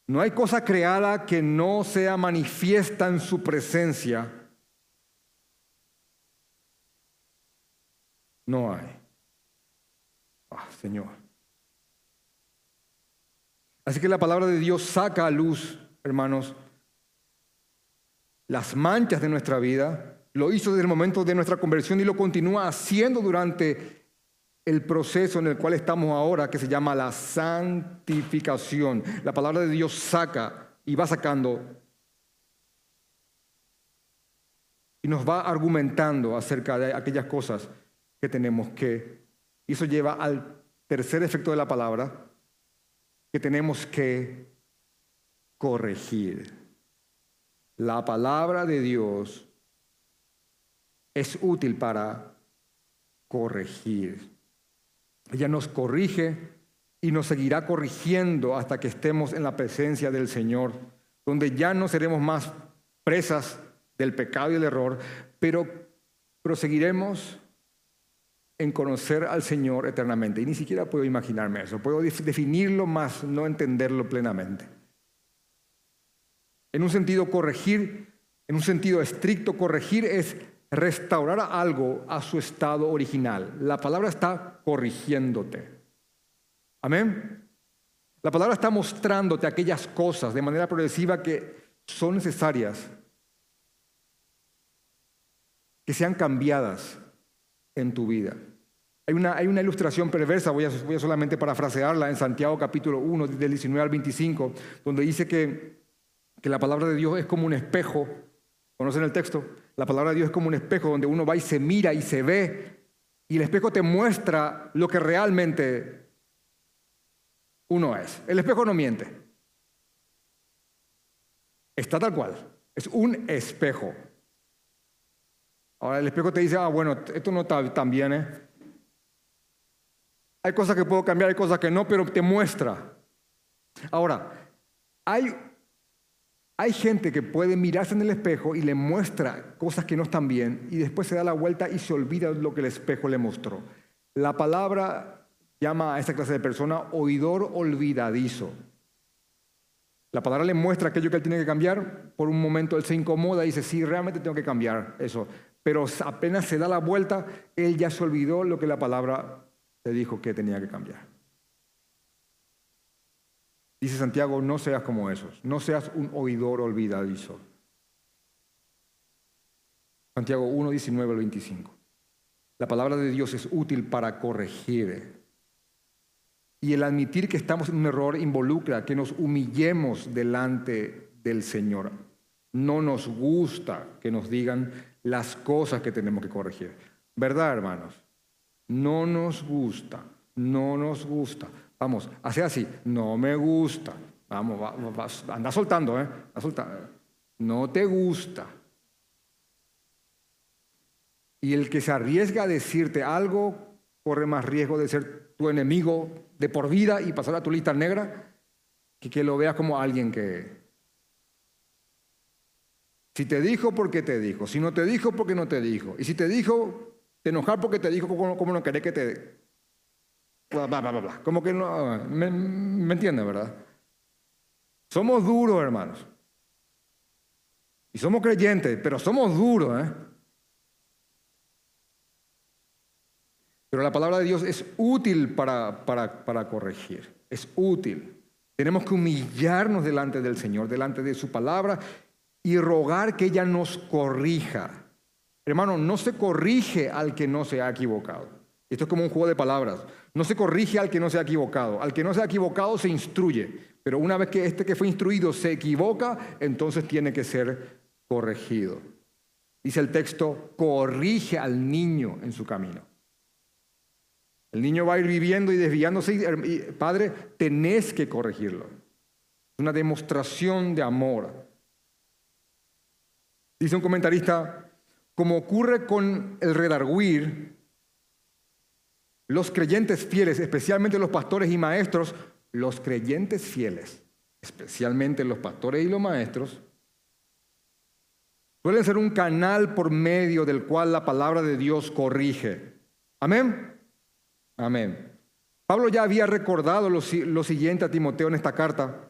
no hay cosa creada que no sea manifiesta en su presencia. No hay. Señor. Así que la palabra de Dios saca a luz, hermanos, las manchas de nuestra vida. Lo hizo desde el momento de nuestra conversión y lo continúa haciendo durante el proceso en el cual estamos ahora, que se llama la santificación. La palabra de Dios saca y va sacando y nos va argumentando acerca de aquellas cosas que tenemos que. Y eso lleva al tercer efecto de la palabra, que tenemos que corregir. La palabra de Dios es útil para corregir. Ella nos corrige y nos seguirá corrigiendo hasta que estemos en la presencia del Señor, donde ya no seremos más presas del pecado y el error, pero proseguiremos en conocer al Señor eternamente. Y ni siquiera puedo imaginarme eso. Puedo definirlo más, no entenderlo plenamente. En un sentido, corregir, en un sentido estricto, corregir es restaurar algo a su estado original. La palabra está corrigiéndote. Amén. La palabra está mostrándote aquellas cosas de manera progresiva que son necesarias, que sean cambiadas en tu vida. Hay una, ilustración perversa, voy a, voy a solamente parafrasearla en Santiago capítulo 1, del 19 al 25, donde dice que, que la palabra de Dios es como un espejo. ¿Conocen el texto? La palabra de Dios es como un espejo donde uno va y se mira y se ve. Y el espejo te muestra lo que realmente uno es. El espejo no miente. Está tal cual. Es un espejo. Ahora el espejo te dice, ah, bueno, esto no está tan bien, ¿eh? Hay cosas que puedo cambiar, hay cosas que no, pero te muestra. Ahora, hay, hay gente que puede mirarse en el espejo y le muestra cosas que no están bien y después se da la vuelta y se olvida lo que el espejo le mostró. La palabra llama a esta clase de persona oidor olvidadizo. La palabra le muestra aquello que él tiene que cambiar, por un momento él se incomoda y dice, sí, realmente tengo que cambiar eso. Pero apenas se da la vuelta, él ya se olvidó lo que la palabra le dijo que tenía que cambiar. Dice Santiago, no seas como esos, no seas un oidor olvidadizo. Santiago 1, 19 al 25. La palabra de Dios es útil para corregir, y el admitir que estamos en un error involucra que nos humillemos delante del Señor. No nos gusta que nos digan las cosas que tenemos que corregir. ¿Verdad, hermanos? No nos gusta, no nos gusta. Vamos, hace así, no me gusta. Vamos, anda soltando, ¿eh? No te gusta. Y el que se arriesga a decirte algo corre más riesgo de ser tu enemigo de por vida y pasar a tu lista negra que que lo veas como alguien que... Si te dijo, ¿por qué te dijo? Si no te dijo, ¿por qué no te dijo? Y si te dijo, te enojar porque te dijo como, no querés que te... Bla, bla, bla, bla. Como que no... Me, me ¿verdad? Somos duros, hermanos. Y somos creyentes, pero somos duros, ¿eh? Pero la palabra de Dios es útil para, para, corregir, es útil. Tenemos que humillarnos delante del Señor, delante de su palabra y rogar que ella nos corrija. Hermano, no se corrige al que no se ha equivocado. Esto es como un juego de palabras. No se corrige al que no se ha equivocado. Al que no se ha equivocado se instruye. Pero una vez que este que fue instruido se equivoca, entonces tiene que ser corregido. Dice el texto, corrige al niño en su camino. El niño va a ir viviendo y desviándose. Padre, tenés que corregirlo. Es una demostración de amor. Dice un comentarista, como ocurre con el redarguir, los creyentes fieles, especialmente los pastores y maestros, los creyentes fieles, especialmente los pastores y los maestros, suelen ser un canal por medio del cual la palabra de Dios corrige. Amén. Amén. Pablo ya había recordado lo, siguiente a Timoteo en esta carta.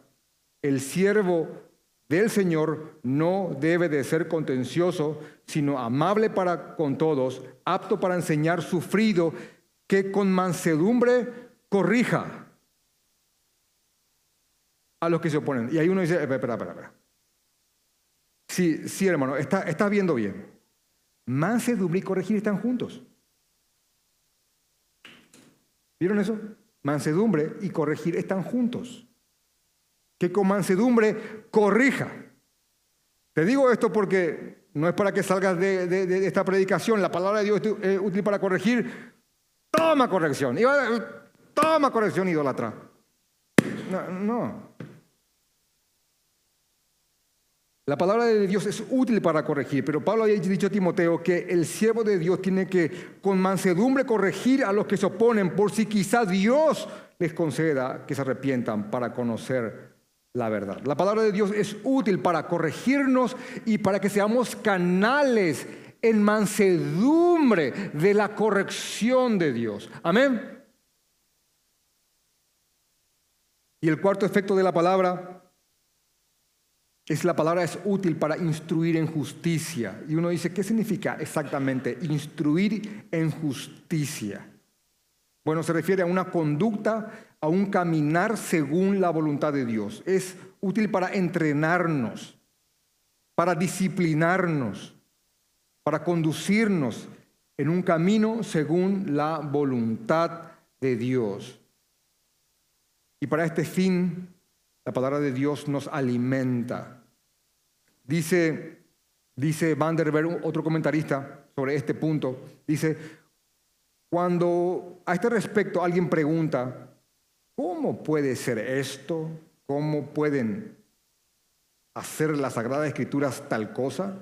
El siervo del Señor no debe de ser contencioso, sino amable para con todos, apto para enseñar, sufrido, que con mansedumbre corrija a los que se oponen. Y ahí uno dice, espera, espera, espera. Sí, sí, hermano, está, está viendo bien. Mansedumbre y corregir están juntos. ¿Vieron eso? Mansedumbre y corregir están juntos. Que con mansedumbre corrija. Te digo esto porque no es para que salgas de, esta predicación. La palabra de Dios es útil para corregir. Toma corrección. Toma corrección, idólatra. No, no. La palabra de Dios es útil para corregir, pero Pablo había dicho a Timoteo que el siervo de Dios tiene que con mansedumbre corregir a los que se oponen por si quizá Dios les conceda que se arrepientan para conocer la verdad. La palabra de Dios es útil para corregirnos y para que seamos canales en mansedumbre de la corrección de Dios. Amén. Y el cuarto efecto de la palabra es la palabra es útil para instruir en justicia. Y uno dice, ¿qué significa exactamente instruir en justicia? Bueno, se refiere a una conducta, a un caminar según la voluntad de Dios. Es útil para entrenarnos, para disciplinarnos, para conducirnos en un camino según la voluntad de Dios. Y para este fin, la palabra de Dios nos alimenta. Dice, dice Van der Berg, otro comentarista sobre este punto, dice, cuando a este respecto alguien pregunta, ¿cómo puede ser esto? ¿Cómo pueden hacer las Sagradas Escrituras tal cosa?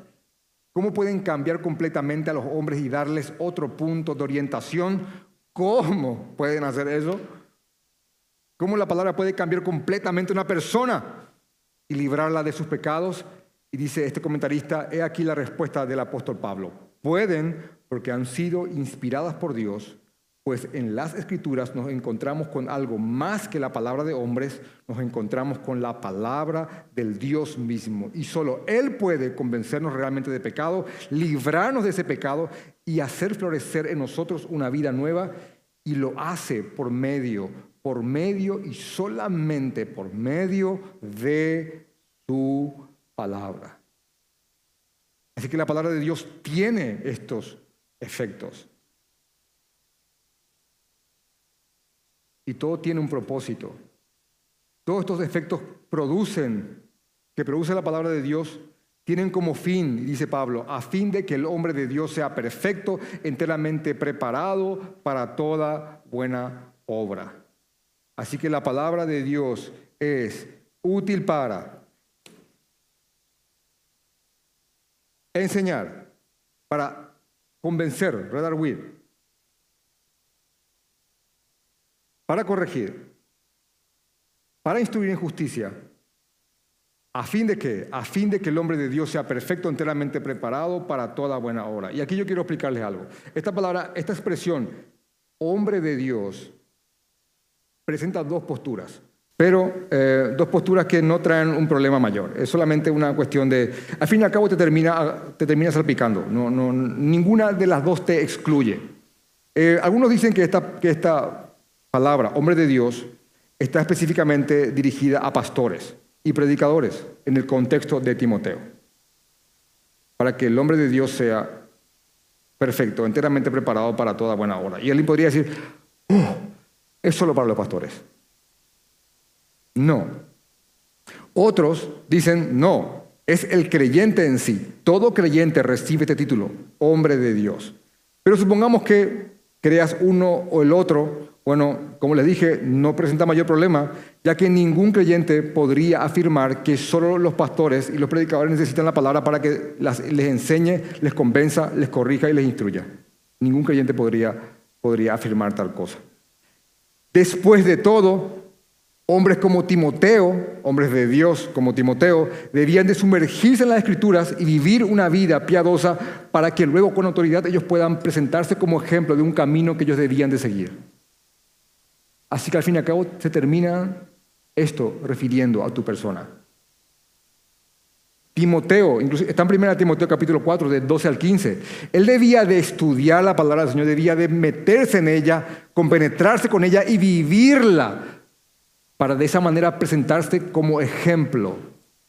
¿Cómo pueden cambiar completamente a los hombres y darles otro punto de orientación? ¿Cómo pueden hacer eso? ¿Cómo la palabra puede cambiar completamente a una persona y librarla de sus pecados? Y dice este comentarista, he aquí la respuesta del apóstol Pablo. Pueden porque han sido inspiradas por Dios, pues en las escrituras nos encontramos con algo más que la palabra de hombres, nos encontramos con la palabra del Dios mismo. Y solo Él puede convencernos realmente de pecado, librarnos de ese pecado y hacer florecer en nosotros una vida nueva. Y lo hace por medio por medio y solamente por medio de su palabra. Así que la palabra de Dios tiene estos efectos. Y todo tiene un propósito. Todos estos efectos producen, que produce la palabra de Dios, tienen como fin, dice Pablo, a fin de que el hombre de Dios sea perfecto, enteramente preparado para toda buena obra. Así que la palabra de Dios es útil para enseñar, para convencer, redarguir, para corregir, para instruir en justicia, a fin de que, a fin de que el hombre de Dios sea perfecto, enteramente preparado para toda buena obra. Y aquí yo quiero explicarles algo. Esta palabra, esta expresión, hombre de Dios, presenta dos posturas, pero eh, dos posturas que no traen un problema mayor. Es solamente una cuestión de, al fin y al cabo te termina, te termina salpicando. No, no, ninguna de las dos te excluye. Eh, algunos dicen que esta, que esta palabra, hombre de Dios, está específicamente dirigida a pastores y predicadores en el contexto de Timoteo, para que el hombre de Dios sea perfecto, enteramente preparado para toda buena obra. Y él podría decir, oh, es solo para los pastores. No. Otros dicen, no, es el creyente en sí. Todo creyente recibe este título, hombre de Dios. Pero supongamos que creas uno o el otro, bueno, como les dije, no presenta mayor problema, ya que ningún creyente podría afirmar que solo los pastores y los predicadores necesitan la palabra para que les enseñe, les convenza, les corrija y les instruya. Ningún creyente podría, podría afirmar tal cosa. Después de todo, hombres como Timoteo, hombres de Dios como Timoteo, debían de sumergirse en las escrituras y vivir una vida piadosa para que luego con autoridad ellos puedan presentarse como ejemplo de un camino que ellos debían de seguir. Así que al fin y al cabo se termina esto refiriendo a tu persona. Timoteo, incluso está en 1 Timoteo capítulo 4, de 12 al 15. Él debía de estudiar la palabra del Señor, debía de meterse en ella, compenetrarse con ella y vivirla para de esa manera presentarse como ejemplo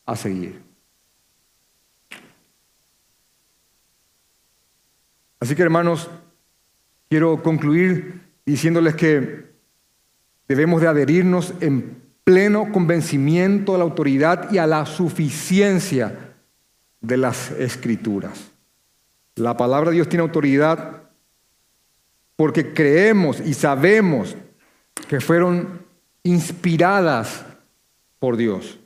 a seguir. Así que hermanos, quiero concluir diciéndoles que debemos de adherirnos en pleno convencimiento a la autoridad y a la suficiencia de las escrituras. La palabra de Dios tiene autoridad porque creemos y sabemos que fueron inspiradas por Dios.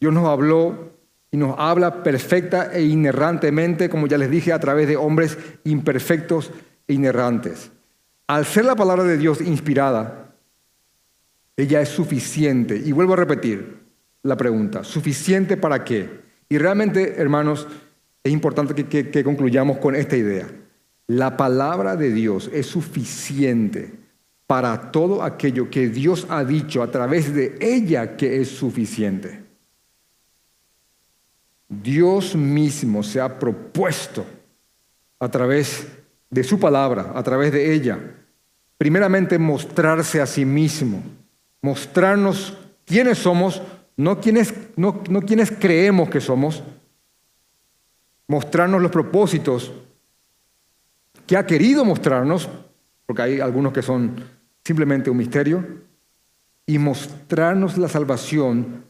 Dios nos habló y nos habla perfecta e inerrantemente, como ya les dije, a través de hombres imperfectos e inerrantes. Al ser la palabra de Dios inspirada, ella es suficiente. Y vuelvo a repetir la pregunta, ¿suficiente para qué? Y realmente, hermanos, es importante que, concluyamos con esta idea. La palabra de Dios es suficiente para todo aquello que Dios ha dicho a través de ella que es suficiente. Dios mismo se ha propuesto a través de su palabra, a través de ella, primeramente mostrarse a sí mismo. Mostrarnos quiénes somos, no quiénes, no, creemos que somos, mostrarnos los propósitos que ha querido mostrarnos, porque hay algunos que son simplemente un misterio, y mostrarnos la salvación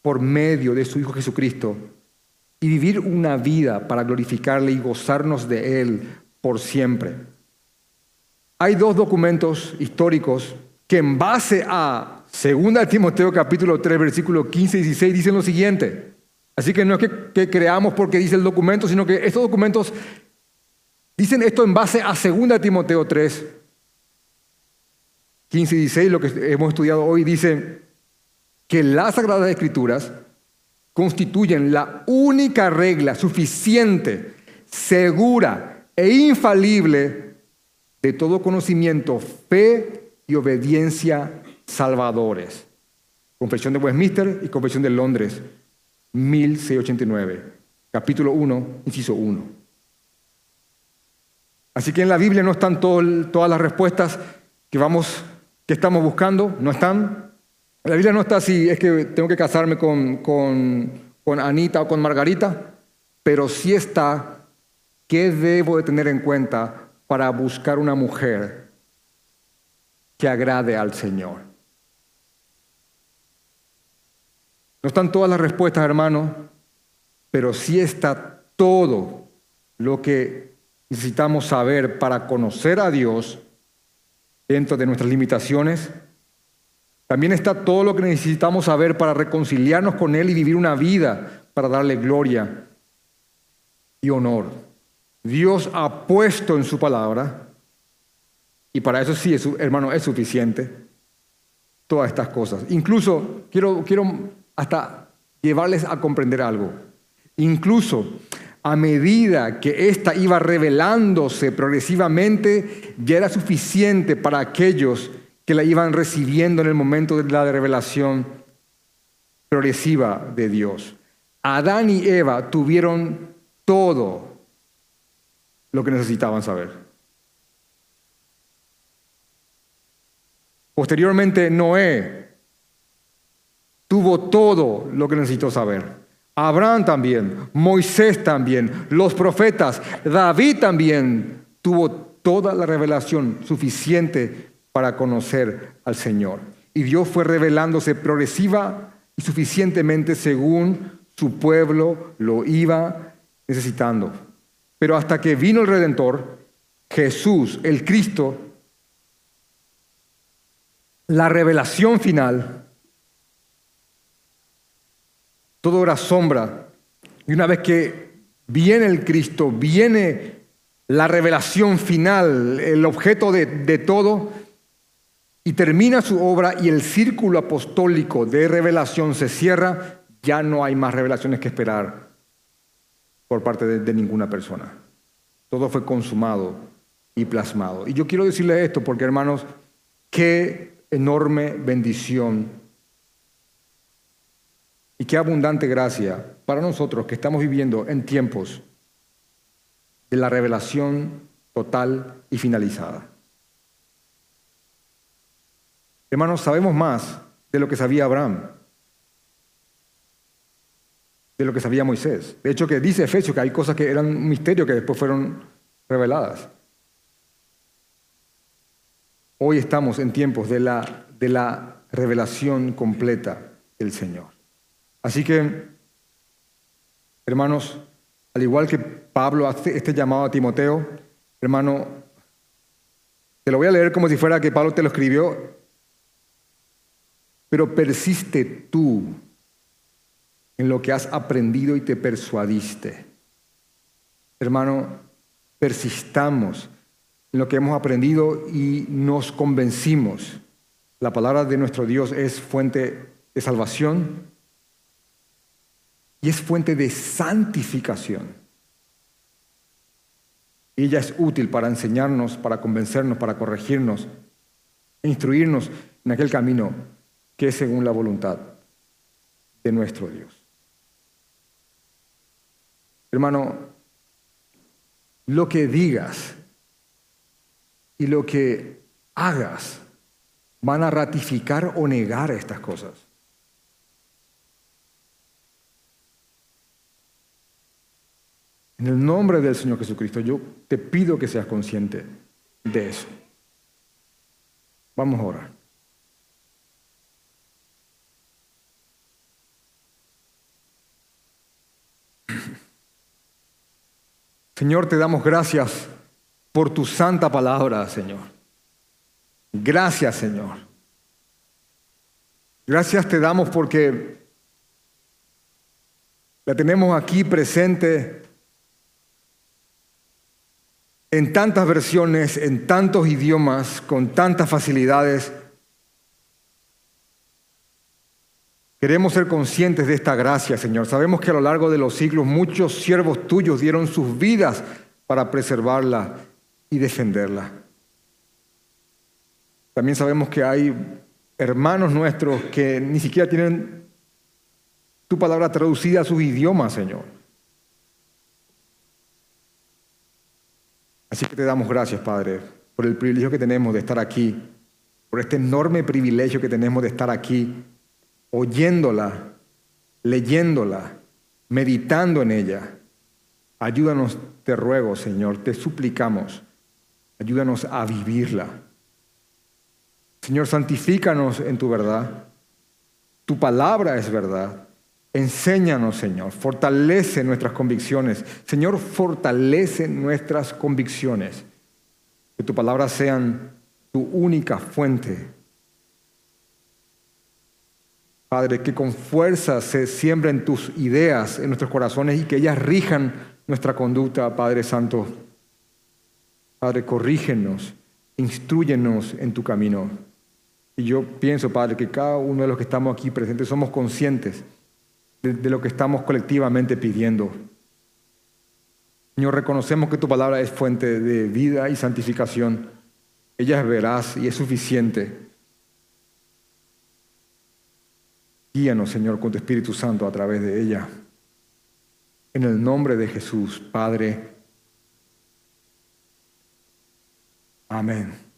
por medio de su Hijo Jesucristo y vivir una vida para glorificarle y gozarnos de Él por siempre. Hay dos documentos históricos que en base a 2 Timoteo capítulo 3 versículo 15 y 16 dicen lo siguiente. Así que no es que, creamos porque dice el documento, sino que estos documentos dicen esto en base a 2 Timoteo 3, 15 y 16, lo que hemos estudiado hoy, dice que las Sagradas Escrituras constituyen la única regla suficiente, segura e infalible de todo conocimiento, fe y obediencia salvadores. Confesión de Westminster y Confesión de Londres, 1689, capítulo 1, inciso 1. Así que en la Biblia no están todas las respuestas que, vamos, que estamos buscando, no están. La Biblia no está así, es que tengo que casarme con, con, con Anita o con Margarita, pero sí está qué debo de tener en cuenta para buscar una mujer que agrade al Señor. No están todas las respuestas, hermano, pero sí está todo lo que necesitamos saber para conocer a Dios dentro de nuestras limitaciones. También está todo lo que necesitamos saber para reconciliarnos con Él y vivir una vida para darle gloria y honor. Dios ha puesto en su palabra, y para eso sí, hermano, es suficiente, todas estas cosas. Incluso quiero, quiero hasta llevarles a comprender algo. Incluso a medida que ésta iba revelándose progresivamente, ya era suficiente para aquellos que la iban recibiendo en el momento de la revelación progresiva de Dios. Adán y Eva tuvieron todo lo que necesitaban saber. Posteriormente, Noé tuvo todo lo que necesitó saber. Abraham también, Moisés también, los profetas, David también tuvo toda la revelación suficiente para conocer al Señor. Y Dios fue revelándose progresiva y suficientemente según su pueblo lo iba necesitando. Pero hasta que vino el Redentor, Jesús, el Cristo, la revelación final, todo era sombra. Y una vez que viene el Cristo, viene la revelación final, el objeto de, todo, y termina su obra y el círculo apostólico de revelación se cierra, ya no hay más revelaciones que esperar por parte de, ninguna persona. Todo fue consumado y plasmado. Y yo quiero decirle esto porque, hermanos, qué enorme bendición y qué abundante gracia para nosotros que estamos viviendo en tiempos de la revelación total y finalizada. Hermanos, sabemos más de lo que sabía Abraham, de lo que sabía Moisés. De hecho, que dice Efesios que hay cosas que eran un misterio que después fueron reveladas. Hoy estamos en tiempos de la, de la revelación completa del Señor. Así que, hermanos, al igual que Pablo hace este llamado a Timoteo, hermano, te lo voy a leer como si fuera que Pablo te lo escribió, pero persiste tú en lo que has aprendido y te persuadiste. Hermano, persistamos en lo que hemos aprendido y nos convencimos. La palabra de nuestro Dios es fuente de salvación y es fuente de santificación. ella es útil para enseñarnos, para convencernos, para corregirnos, e instruirnos en aquel camino que es según la voluntad de nuestro Dios. Hermano, lo que digas y lo que hagas van a ratificar o negar estas cosas. En el nombre del Señor Jesucristo, yo te pido que seas consciente de eso. Vamos a orar. Señor, te damos gracias por tu santa palabra, Señor. Gracias, Señor. Gracias te damos porque la tenemos aquí presente en tantas versiones, en tantos idiomas, con tantas facilidades. Queremos ser conscientes de esta gracia, Señor. Sabemos que a lo largo de los siglos muchos siervos tuyos dieron sus vidas para preservarla y defenderla. También sabemos que hay hermanos nuestros que ni siquiera tienen tu palabra traducida a sus idiomas, Señor. Así que te damos gracias, Padre, por el privilegio que tenemos de estar aquí, por este enorme privilegio que tenemos de estar aquí, oyéndola, leyéndola, meditando en ella. Ayúdanos, te ruego, Señor, te suplicamos, ayúdanos a vivirla. Señor, santifícanos en tu verdad. Tu palabra es verdad. Enséñanos, Señor. Fortalece nuestras convicciones. Señor, fortalece nuestras convicciones. Que tu palabra sean tu única fuente. Padre, que con fuerza se siembren tus ideas en nuestros corazones y que ellas rijan nuestra conducta, Padre Santo. Padre, corrígenos, instruyenos en tu camino. Y yo pienso, Padre, que cada uno de los que estamos aquí presentes somos conscientes de, lo que estamos colectivamente pidiendo. Señor, reconocemos que tu palabra es fuente de vida y santificación. Ella es veraz y es suficiente. Guíanos, Señor, con tu Espíritu Santo a través de ella. En el nombre de Jesús, Padre. Amén.